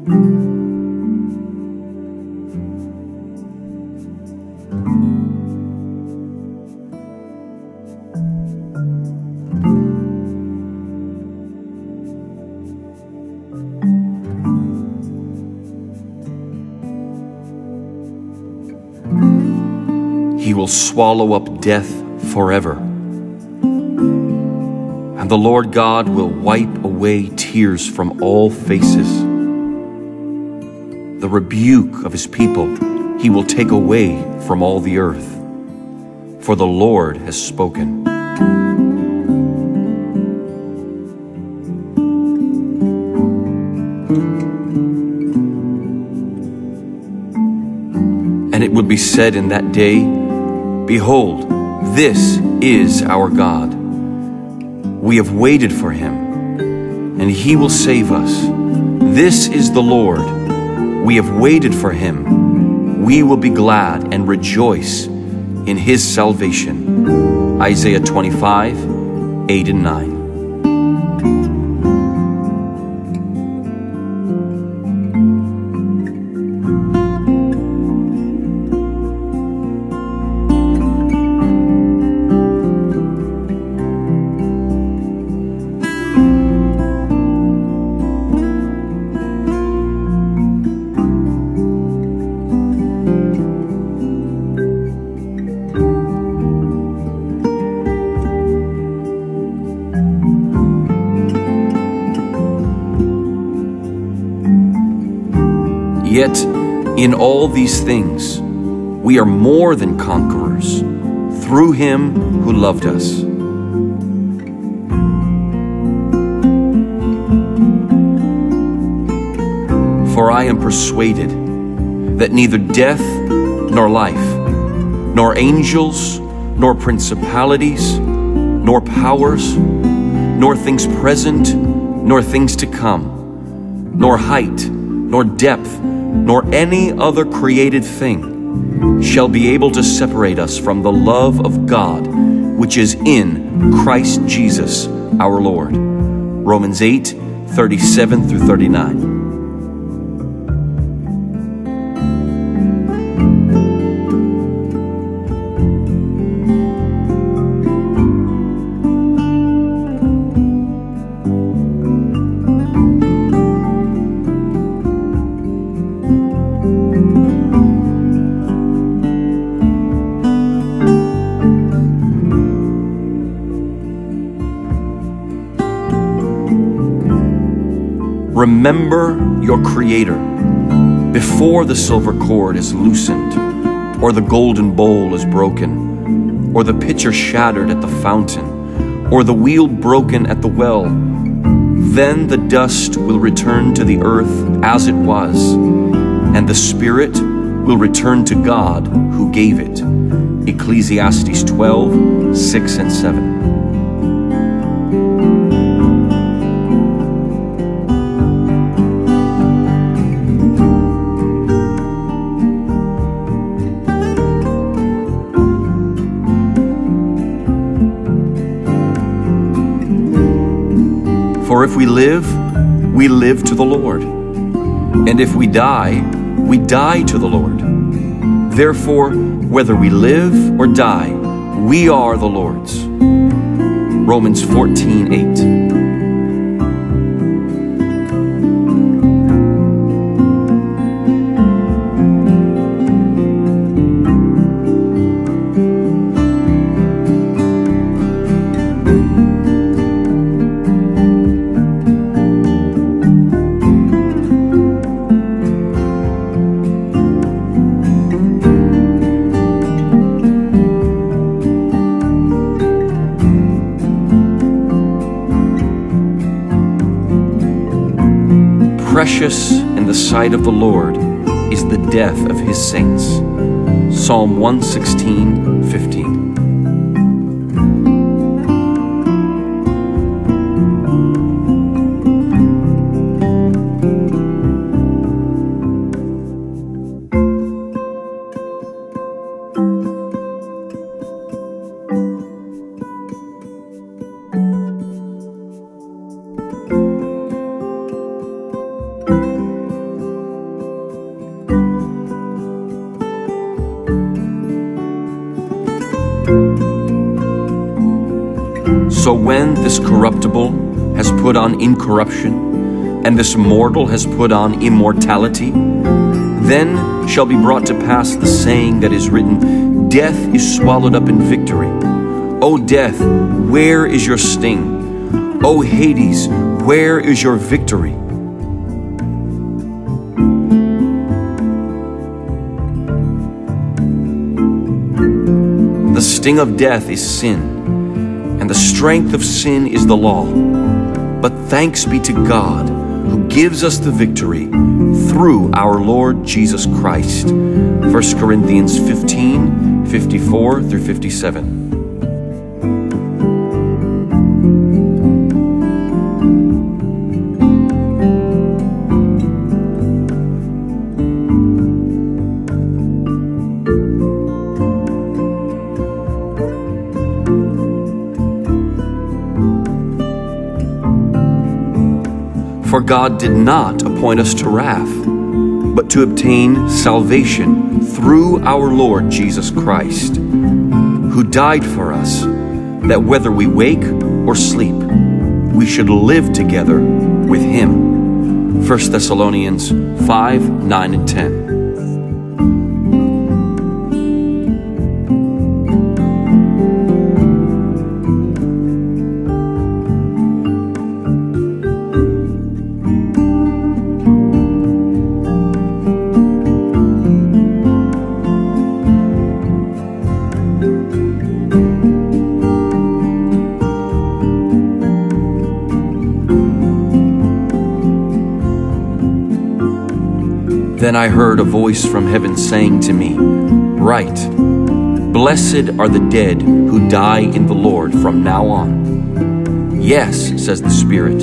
He will swallow up death forever. And the Lord God will wipe away tears from all faces. The rebuke of his people he will take away from all the earth. For the Lord has spoken. And it will be said in that day, Behold, this is our God. We have waited for him, and he will save us. This is the Lord. We have waited for him. We will be glad and rejoice in his salvation. Isaiah 25, 8 and 9. Yet, in all these things, we are more than conquerors through him who loved us. For I am persuaded that neither death nor life, nor angels, nor principalities, nor powers, nor things present, nor things to come, nor height, nor depth, nor any other created thing shall be able to separate us from the love of God which is in Christ Jesus our Lord. Romans 8 37 through 39. Remember your Creator before the silver cord is loosened, or the golden bowl is broken, or the pitcher shattered at the fountain, or the wheel broken at the well. Then the dust will return to the earth as it was, and the Spirit will return to God who gave it. Ecclesiastes 12 6 and 7. For if we live, we live to the Lord. And if we die, we die to the Lord. Therefore, whether we live or die, we are the Lord's. Romans 14 8. Precious in the sight of the Lord is the death of his saints. Psalm 116 15. So when this corruptible has put on incorruption, and this mortal has put on immortality, then shall be brought to pass the saying that is written, Death is swallowed up in victory. O death, where is your sting? O Hades, where is your victory? The sting of death is sin, the strength of sin is the law. But thanks be to God who gives us the victory through our Lord Jesus Christ. 1 Corinthians 15 54 through 57. God did not appoint us to wrath, but to obtain salvation through our Lord Jesus Christ, who died for us, that whether we wake or sleep, we should live together with him. 1 Thessalonians 5 9 and 10. Then I heard a voice from heaven saying to me, Write, Blessed are the dead who die in the Lord from now on. Yes, says the Spirit,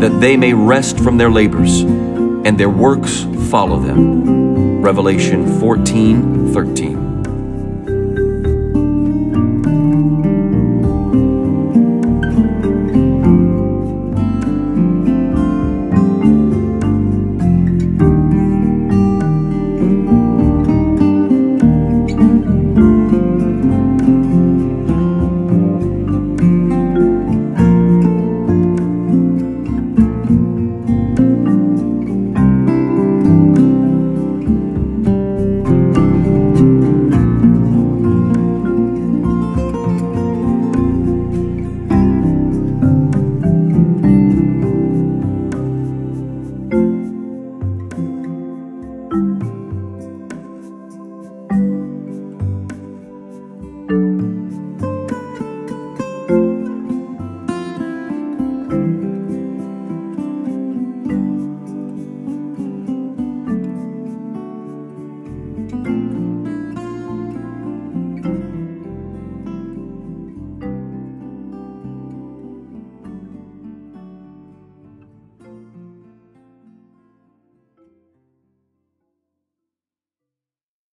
that they may rest from their labors, and their works follow them. Revelation 14 13.